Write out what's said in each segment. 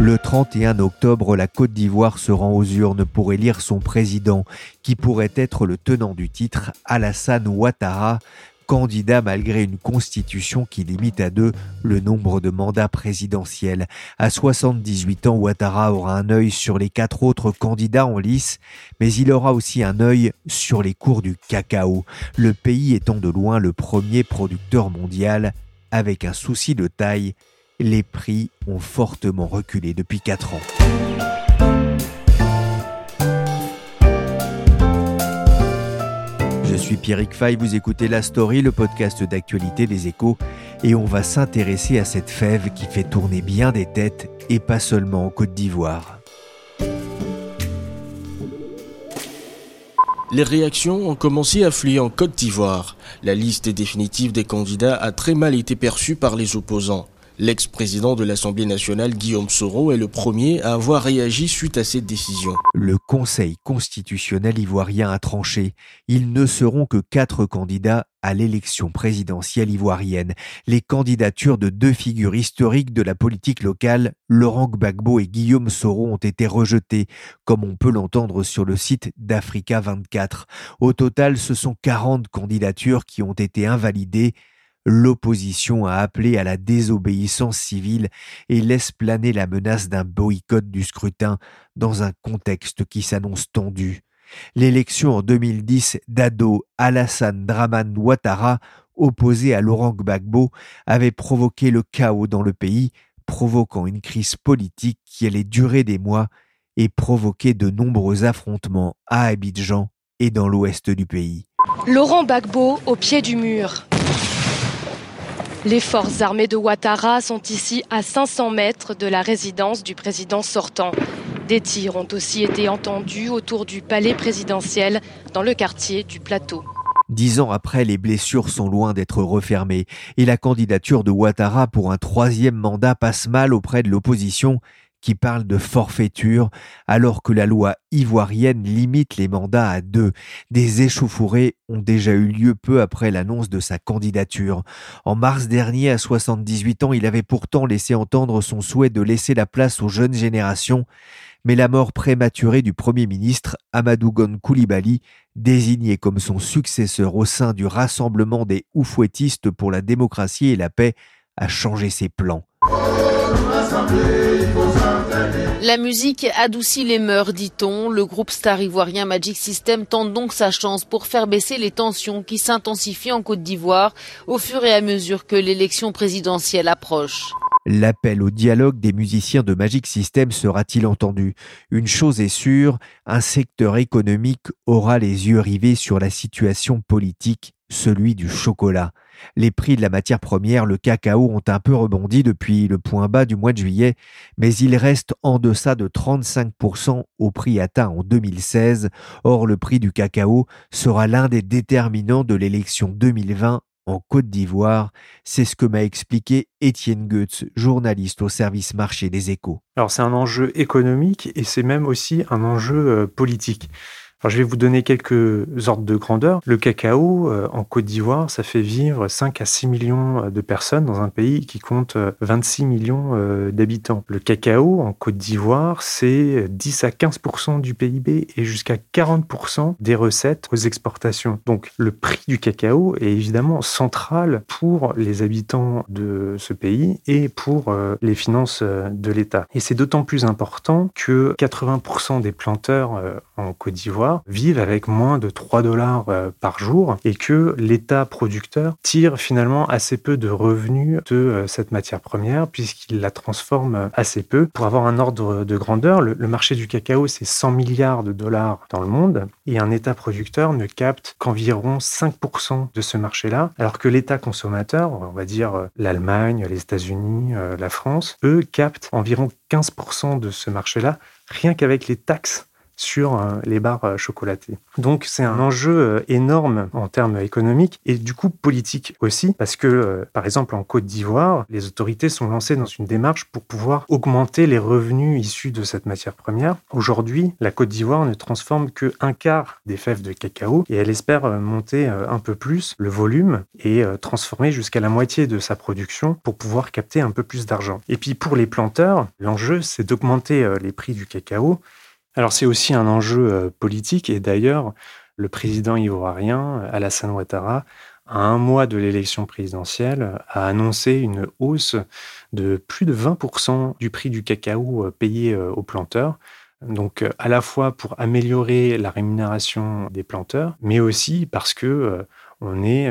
Le 31 octobre, la Côte d'Ivoire se rend aux urnes pour élire son président, qui pourrait être le tenant du titre, Alassane Ouattara, candidat malgré une constitution qui limite à deux le nombre de mandats présidentiels. À 78 ans, Ouattara aura un œil sur les quatre autres candidats en lice, mais il aura aussi un œil sur les cours du cacao, le pays étant de loin le premier producteur mondial, avec un souci de taille les prix ont fortement reculé depuis 4 ans. Je suis Pierrick Fay, vous écoutez La Story, le podcast d'actualité des échos, et on va s'intéresser à cette fève qui fait tourner bien des têtes, et pas seulement en Côte d'Ivoire. Les réactions ont commencé à affluer en Côte d'Ivoire. La liste définitive des candidats a très mal été perçue par les opposants. L'ex-président de l'Assemblée nationale, Guillaume Soro, est le premier à avoir réagi suite à cette décision. Le Conseil constitutionnel ivoirien a tranché. Ils ne seront que quatre candidats à l'élection présidentielle ivoirienne. Les candidatures de deux figures historiques de la politique locale, Laurent Gbagbo et Guillaume Soro, ont été rejetées, comme on peut l'entendre sur le site d'Africa 24. Au total, ce sont 40 candidatures qui ont été invalidées l'opposition a appelé à la désobéissance civile et laisse planer la menace d'un boycott du scrutin dans un contexte qui s'annonce tendu. L'élection en 2010 d'Ado Alassane Draman Ouattara, opposé à Laurent Gbagbo, avait provoqué le chaos dans le pays, provoquant une crise politique qui allait durer des mois et provoquer de nombreux affrontements à Abidjan et dans l'ouest du pays. Laurent Gbagbo au pied du mur. Les forces armées de Ouattara sont ici à 500 mètres de la résidence du président sortant. Des tirs ont aussi été entendus autour du palais présidentiel dans le quartier du Plateau. Dix ans après, les blessures sont loin d'être refermées et la candidature de Ouattara pour un troisième mandat passe mal auprès de l'opposition qui parle de forfaiture alors que la loi ivoirienne limite les mandats à deux. Des échauffourées ont déjà eu lieu peu après l'annonce de sa candidature. En mars dernier, à 78 ans, il avait pourtant laissé entendre son souhait de laisser la place aux jeunes générations, mais la mort prématurée du Premier ministre Amadou Gon Koulibaly, désigné comme son successeur au sein du Rassemblement des Oufouettistes pour la démocratie et la paix, a changé ses plans. La musique adoucit les mœurs, dit-on. Le groupe star ivoirien Magic System tente donc sa chance pour faire baisser les tensions qui s'intensifient en Côte d'Ivoire au fur et à mesure que l'élection présidentielle approche. L'appel au dialogue des musiciens de Magic System sera-t-il entendu? Une chose est sûre, un secteur économique aura les yeux rivés sur la situation politique, celui du chocolat. Les prix de la matière première, le cacao, ont un peu rebondi depuis le point bas du mois de juillet, mais ils restent en deçà de 35% au prix atteint en 2016. Or, le prix du cacao sera l'un des déterminants de l'élection 2020 en Côte d'Ivoire. C'est ce que m'a expliqué Étienne Goetz, journaliste au service marché des échos. Alors c'est un enjeu économique et c'est même aussi un enjeu euh, politique. Je vais vous donner quelques ordres de grandeur. Le cacao, euh, en Côte d'Ivoire, ça fait vivre 5 à 6 millions de personnes dans un pays qui compte 26 millions d'habitants. Le cacao, en Côte d'Ivoire, c'est 10 à 15% du PIB et jusqu'à 40% des recettes aux exportations. Donc, le prix du cacao est évidemment central pour les habitants de ce pays et pour les finances de l'État. Et c'est d'autant plus important que 80% des planteurs euh, en Côte d'Ivoire vivent avec moins de 3 dollars euh, par jour et que l'État producteur tire finalement assez peu de revenus de euh, cette matière première puisqu'il la transforme assez peu. Pour avoir un ordre de grandeur, le marché du cacao, c'est 100 milliards de dollars dans le monde et un État producteur ne capte qu'environ 5% de ce marché-là, alors que l'État consommateur, on va dire l'Allemagne, les États-Unis, la France, eux captent environ 15% de ce marché-là, rien qu'avec les taxes sur euh, les barres euh, chocolatées. Donc c'est un enjeu euh, énorme en termes économiques et du coup politique aussi, parce que par exemple en Côte d'Ivoire, les autorités sont lancées dans une démarche pour pouvoir augmenter les revenus issus de cette matière première. Aujourd'hui, la Côte d'Ivoire ne transforme que un quart des fèves de cacao et elle espère monter un peu plus le volume et transformer jusqu'à la moitié de sa production pour pouvoir capter un peu plus d'argent. Et puis pour les planteurs, l'enjeu c'est d'augmenter les prix du cacao alors c'est aussi un enjeu euh, politique et d'ailleurs le président ivoirien Alassane Ouattara à un mois de l'élection présidentielle, a annoncé une hausse de plus de 20% du prix du cacao euh, payé euh, aux planteurs. Donc à la fois pour améliorer la rémunération des planteurs, mais aussi parce que on est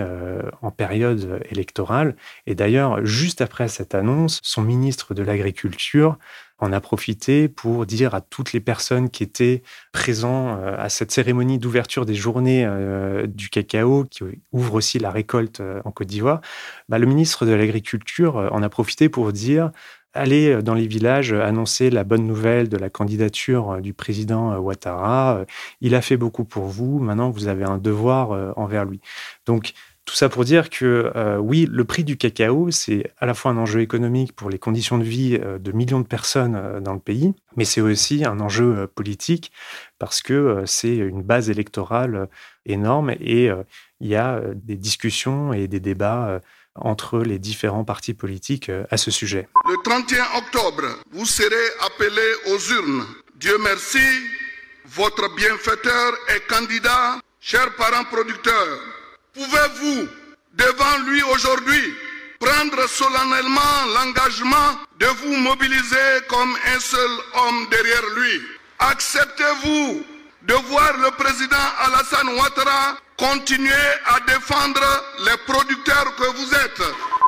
en période électorale. Et d'ailleurs, juste après cette annonce, son ministre de l'Agriculture en a profité pour dire à toutes les personnes qui étaient présents euh, à cette cérémonie d'ouverture des journées euh, du cacao, qui ouvre aussi la récolte euh, en Côte d'Ivoire, bah, le ministre de l'Agriculture en a profité pour dire allez dans les villages annoncer la bonne nouvelle de la candidature du président Ouattara. Il a fait beaucoup pour vous. Maintenant, vous avez un devoir envers lui. Donc, tout ça pour dire que euh, oui, le prix du cacao, c'est à la fois un enjeu économique pour les conditions de vie euh, de millions de personnes euh, dans le pays, mais c'est aussi un enjeu politique parce que c'est une base électorale énorme et il y a des discussions et des débats entre les différents partis politiques à ce sujet. Le 31 octobre, vous serez appelés aux urnes. Dieu merci, votre bienfaiteur est candidat, chers parents producteurs. Pouvez-vous, devant lui aujourd'hui, prendre solennellement l'engagement de vous mobiliser comme un seul homme derrière lui? Acceptez-vous de voir le président Alassane Ouattara continuer à défendre les producteurs que vous êtes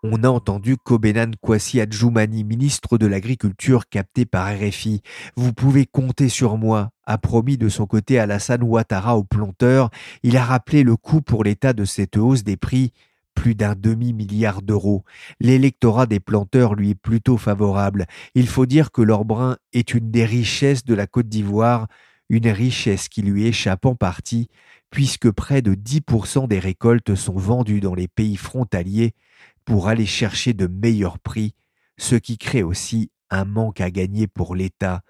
on a entendu Kobenan Kwasi Adjoumani, ministre de l'Agriculture, capté par RFI. Vous pouvez compter sur moi, a promis de son côté Alassane Ouattara au planteur. Il a rappelé le coût pour l'État de cette hausse des prix plus d'un demi-milliard d'euros. L'électorat des planteurs lui est plutôt favorable. Il faut dire que leur brin est une des richesses de la Côte d'Ivoire, une richesse qui lui échappe en partie, puisque près de 10% des récoltes sont vendues dans les pays frontaliers pour aller chercher de meilleurs prix, ce qui crée aussi un manque à gagner pour l'État.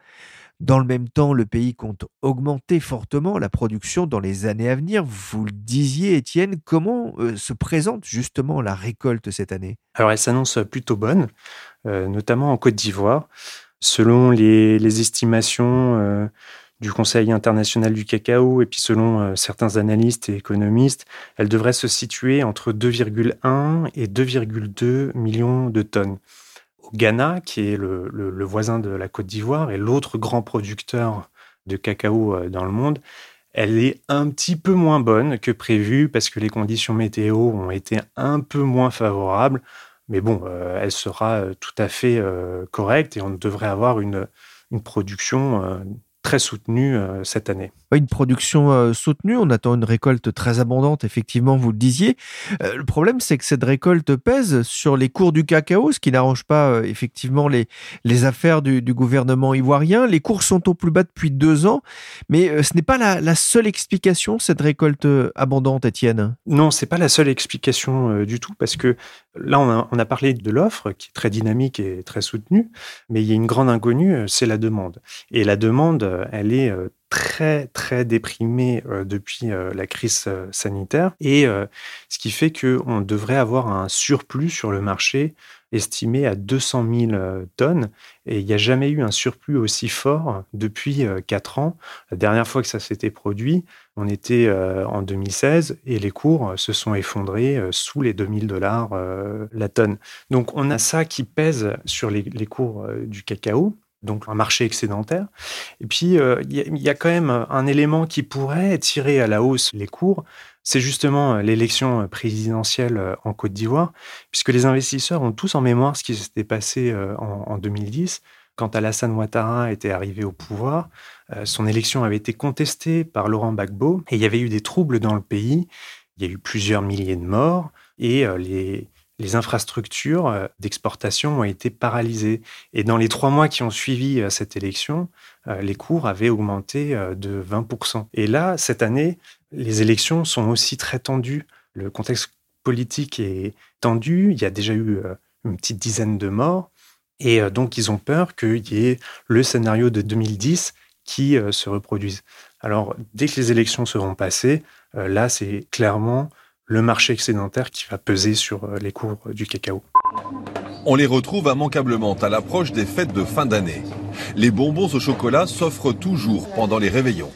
Dans le même temps, le pays compte augmenter fortement la production dans les années à venir. Vous le disiez, Étienne, comment euh, se présente justement la récolte cette année? Alors, elle s'annonce plutôt bonne, euh, notamment en Côte d'Ivoire. Selon les, estimations euh, du Conseil international du cacao et puis selon euh, certains analystes et économistes, elle devrait se situer entre 2,1 et 2,2 millions de tonnes. Au Ghana, qui est le, voisin de la Côte d'Ivoire et l'autre grand producteur de cacao euh, dans le monde, elle est un petit peu moins bonne que prévu parce que les conditions météo ont été un peu moins favorables. Mais bon, euh, elle sera tout à fait correcte et on devrait avoir une, une production très soutenu euh, cette année. Une production euh, soutenue, on attend une récolte très abondante, effectivement, vous le disiez. Euh, le problème, c'est que cette récolte pèse sur les cours du cacao, ce qui n'arrange pas effectivement les, les affaires du, gouvernement ivoirien. Les cours sont au plus bas depuis deux ans, mais ce n'est pas la, seule explication, cette récolte abondante, Étienne. Non, c'est pas la seule explication du tout, parce que là, on a, on a parlé de l'offre qui est très dynamique et très soutenue, mais il y a une grande inconnue, c'est la demande. Et la demande, elle est très très déprimés depuis la crise sanitaire et ce qui fait qu'on devrait avoir un surplus sur le marché estimé à 200 000 euh, tonnes. Et il n'y a jamais eu un surplus aussi fort depuis 4 euh, ans. La dernière fois que ça s'était produit, on était euh, en 2016 et les cours se sont effondrés sous les 2000 dollars la tonne. Donc on a ça qui pèse sur les, cours du cacao donc un marché excédentaire. Et puis, il y, a quand même un élément qui pourrait tirer à la hausse les cours, c'est justement euh, l'élection euh, présidentielle euh, en Côte d'Ivoire, puisque les investisseurs ont tous en mémoire ce qui s'était passé en, 2010 quand Alassane Ouattara était arrivé au pouvoir, son élection avait été contestée par Laurent Gbagbo et il y avait eu des troubles dans le pays. Il y a eu plusieurs milliers de morts et les, les infrastructures d'exportation ont été paralysées. Et dans les trois mois qui ont suivi cette élection, les cours avaient augmenté de 20%. Et là, cette année, les élections sont aussi très tendues. Le contexte politique est tendu. Il y a déjà eu euh, une petite dizaine de morts. Et euh, donc, ils ont peur qu'il y ait le scénario de 2010 qui euh, se reproduise. Alors, dès que les élections seront passées, là, c'est clairement le marché excédentaire qui va peser sur les cours du cacao. On les retrouve immanquablement à l'approche des fêtes de fin d'année. Les bonbons au chocolat s'offrent toujours pendant les réveillons.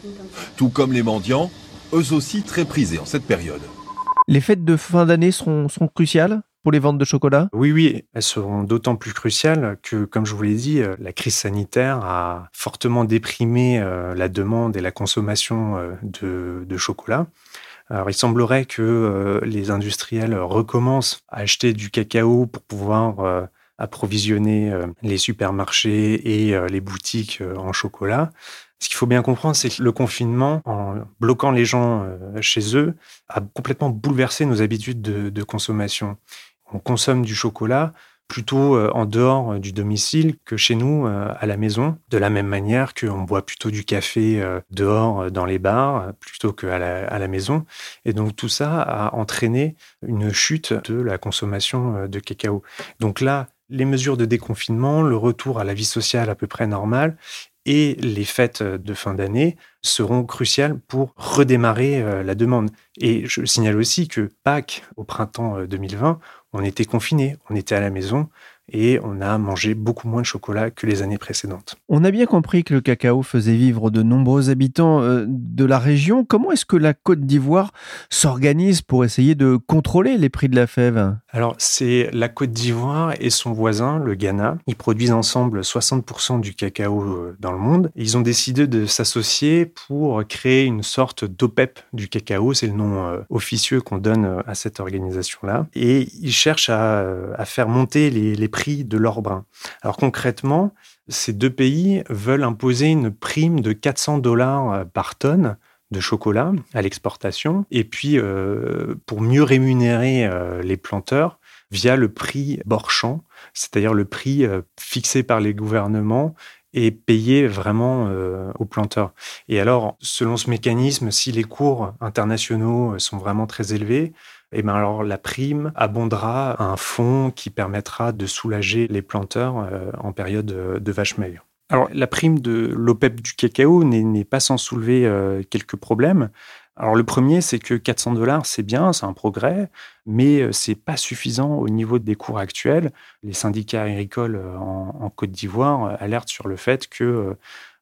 Tout comme les mendiants, eux aussi très prisés en cette période. Les fêtes de fin d'année seront, cruciales pour les ventes de chocolat? Oui, oui, elles seront d'autant plus cruciales que, comme je vous l'ai dit, euh, la crise sanitaire a fortement déprimé euh, la demande et la consommation euh, de, chocolat. Alors, il semblerait que les industriels recommencent à acheter du cacao pour pouvoir approvisionner les supermarchés et les boutiques en chocolat. Ce qu'il faut bien comprendre, c'est que le confinement, en bloquant les gens euh, chez eux, a complètement bouleversé nos habitudes de, consommation. On consomme du chocolat plutôt euh, en dehors euh, du domicile que chez nous à la maison, de la même manière qu'on boit plutôt du café dehors dans les bars plutôt qu'à la, à la maison. Et donc tout ça a entraîné une chute de la consommation de cacao. Donc là, les mesures de déconfinement, le retour à la vie sociale à peu près normale et les fêtes de fin d'année seront cruciales pour redémarrer euh, la demande. Et je signale aussi que Pâques, au printemps 2020, euh, on était confinés, on était à la maison, et on a mangé beaucoup moins de chocolat que les années précédentes. On a bien compris que le cacao faisait vivre de nombreux habitants euh, de la région. Comment est-ce que la Côte d'Ivoire s'organise pour essayer de contrôler les prix de la fève? Alors, c'est la Côte d'Ivoire et son voisin, le Ghana. Ils produisent ensemble 60% du cacao euh, dans le monde. Ils ont décidé de s'associer pour créer une sorte d'OPEP du cacao. C'est le nom euh, officieux qu'on donne à cette organisation-là. Et ils cherchent à, faire monter les, les prix de l'or brun. Alors concrètement, ces deux pays veulent imposer une prime de 400 dollars euh, par tonne de chocolat à l'exportation, et puis euh, pour mieux rémunérer euh, les planteurs via le prix Borchamp, c'est-à-dire le prix fixé par les gouvernements et payé vraiment aux planteurs. Et alors, selon ce mécanisme, si les cours internationaux sont vraiment très élevés, et eh ben alors la prime abondera un fonds qui permettra de soulager les planteurs euh, en période euh, de vache maigre. Alors la prime de l'OPEP du cacao n'est pas sans soulever euh, quelques problèmes. Alors le premier, c'est que 400 dollars, c'est bien, c'est un progrès, mais c'est pas suffisant au niveau des cours actuels. Les syndicats agricoles en, Côte d'Ivoire alertent sur le fait que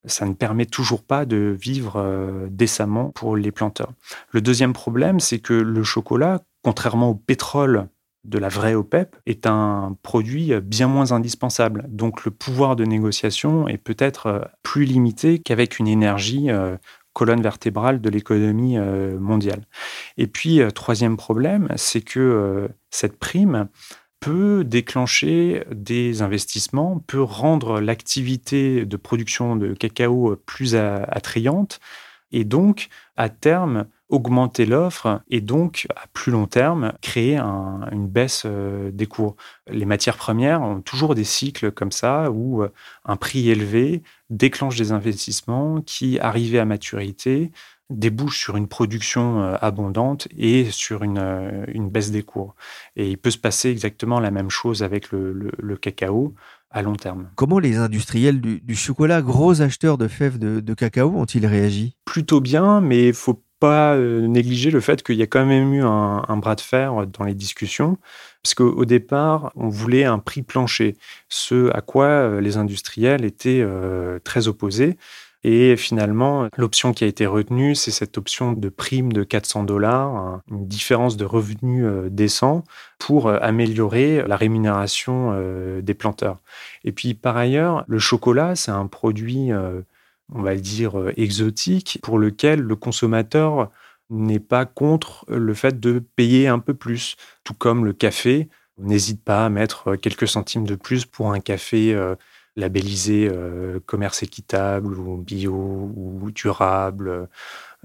ça ne permet toujours pas de vivre décemment pour les planteurs. Le deuxième problème, c'est que le chocolat contrairement au pétrole de la vraie OPEP, est un produit bien moins indispensable. Donc le pouvoir de négociation est peut-être euh, plus limité qu'avec une énergie euh, colonne vertébrale de l'économie euh, mondiale. Et puis, troisième problème, c'est que cette prime peut déclencher des investissements, peut rendre l'activité de production de cacao plus attrayante et donc, à terme, augmenter l'offre et donc, à plus long terme, créer une baisse euh, des cours. Les matières premières ont toujours des cycles comme ça où euh, un prix élevé déclenche des investissements qui, arrivés à maturité, débouche sur une production euh, abondante et sur une, une, baisse des cours. Et il peut se passer exactement la même chose avec le, le, cacao à long terme. Comment les industriels du, chocolat, gros acheteurs de fèves de, cacao, ont-ils réagi? Plutôt bien, mais il faut pas euh, négliger le fait qu'il y a quand même eu un, bras de fer dans les discussions, parce qu'au départ, on voulait un prix plancher, ce à quoi les industriels étaient très opposés. Et finalement, l'option qui a été retenue, c'est cette option de prime de 400 dollars, une différence de revenus euh, décent pour euh, améliorer la rémunération euh, des planteurs. Et puis par ailleurs, le chocolat, c'est un produit, on va le dire, exotique pour lequel le consommateur n'est pas contre le fait de payer un peu plus, tout comme le café. On n'hésite pas à mettre quelques centimes de plus pour un café labellisé euh, commerce équitable ou bio ou durable,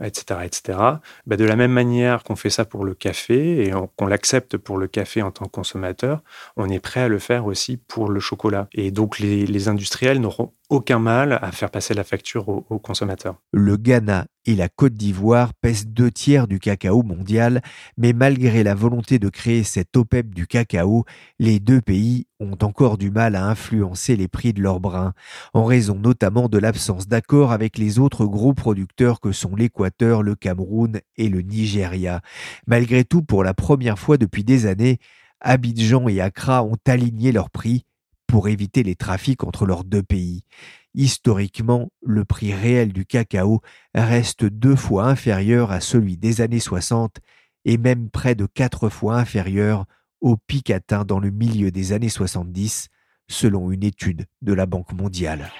etc. etc. Bah, de la même manière qu'on fait ça pour le café et qu'on l'accepte pour le café en tant que consommateur, on est prêt à le faire aussi pour le chocolat. Et donc les, les industriels n'auront aucun mal à faire passer la facture aux, consommateurs. Le Ghana et la Côte d'Ivoire pèsent deux tiers du cacao mondial, mais malgré la volonté de créer cette OPEP du cacao, les deux pays ont encore du mal à influencer les prix de leurs brins, en raison notamment de l'absence d'accord avec les autres gros producteurs que sont l'Équateur, le Cameroun et le Nigeria. Malgré tout, pour la première fois depuis des années, Abidjan et Accra ont aligné leurs prix pour éviter les trafics entre leurs deux pays. Historiquement, le prix réel du cacao reste deux fois inférieur à celui des années 60 et même près de quatre fois inférieur au pic atteint dans le milieu des années 70, selon une étude de la Banque mondiale.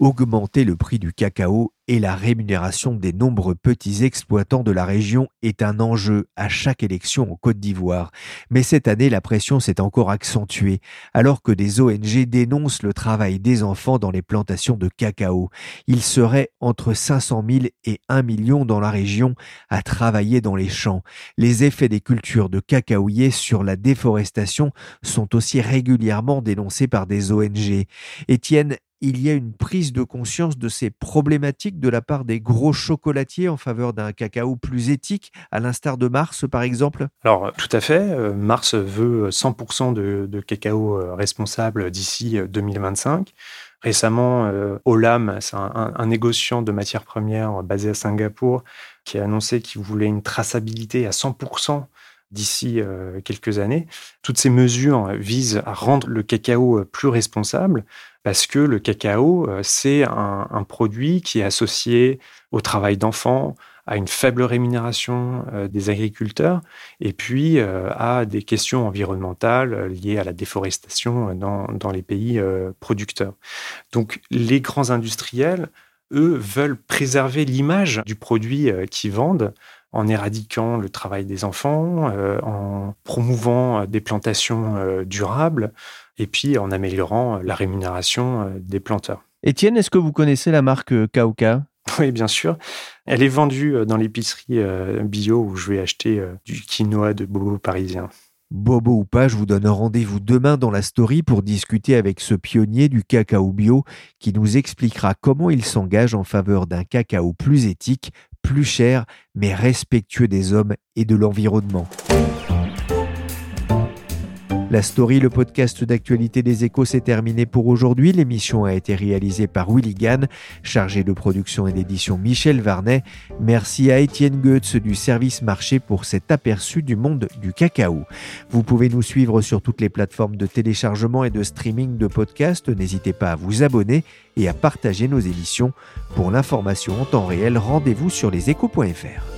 Augmenter le prix du cacao et la rémunération des nombreux petits exploitants de la région est un enjeu à chaque élection en Côte d'Ivoire. Mais cette année, la pression s'est encore accentuée, alors que des ONG dénoncent le travail des enfants dans les plantations de cacao. Il serait entre 500 000 et 1 million dans la région à travailler dans les champs. Les effets des cultures de cacaoyers sur la déforestation sont aussi régulièrement dénoncés par des ONG. Étienne il y a une prise de conscience de ces problématiques de la part des gros chocolatiers en faveur d'un cacao plus éthique, à l'instar de Mars par exemple? Alors tout à fait, euh, Mars veut 100% de, cacao euh, responsable d'ici 2025. Euh, Récemment, Olam, c'est un, négociant de matières premières basé à Singapour, qui a annoncé qu'il voulait une traçabilité à 100% d'ici quelques années. Toutes ces mesures visent à rendre le cacao plus responsable parce que le cacao, euh, c'est un, produit qui est associé au travail d'enfants, à une faible rémunération euh, des agriculteurs, et puis euh, à des questions environnementales liées à la déforestation dans, dans les pays producteurs. Donc les grands industriels, eux, veulent préserver l'image du produit qu'ils vendent en éradiquant le travail des enfants, en promouvant des plantations durables, et puis en améliorant la rémunération euh, des planteurs. Étienne, est-ce que vous connaissez la marque euh, Kauka oui, bien sûr. Elle est vendue euh, dans l'épicerie bio où je vais acheter du quinoa de Bobo parisien. Bobo ou pas, je vous donne rendez-vous demain dans la story pour discuter avec ce pionnier du cacao bio qui nous expliquera comment il s'engage en faveur d'un cacao plus éthique, plus cher, mais respectueux des hommes et de l'environnement. La story, le podcast d'actualité des échos, s'est terminé pour aujourd'hui. L'émission a été réalisée par Willy Gann, chargé de production et d'édition Michel Varnet. Merci à Étienne Goetz du service marché pour cet aperçu du monde du cacao. Vous pouvez nous suivre sur toutes les plateformes de téléchargement et de streaming de podcasts. N'hésitez pas à vous abonner et à partager nos émissions. Pour l'information en temps réel, rendez-vous sur leséchos.fr.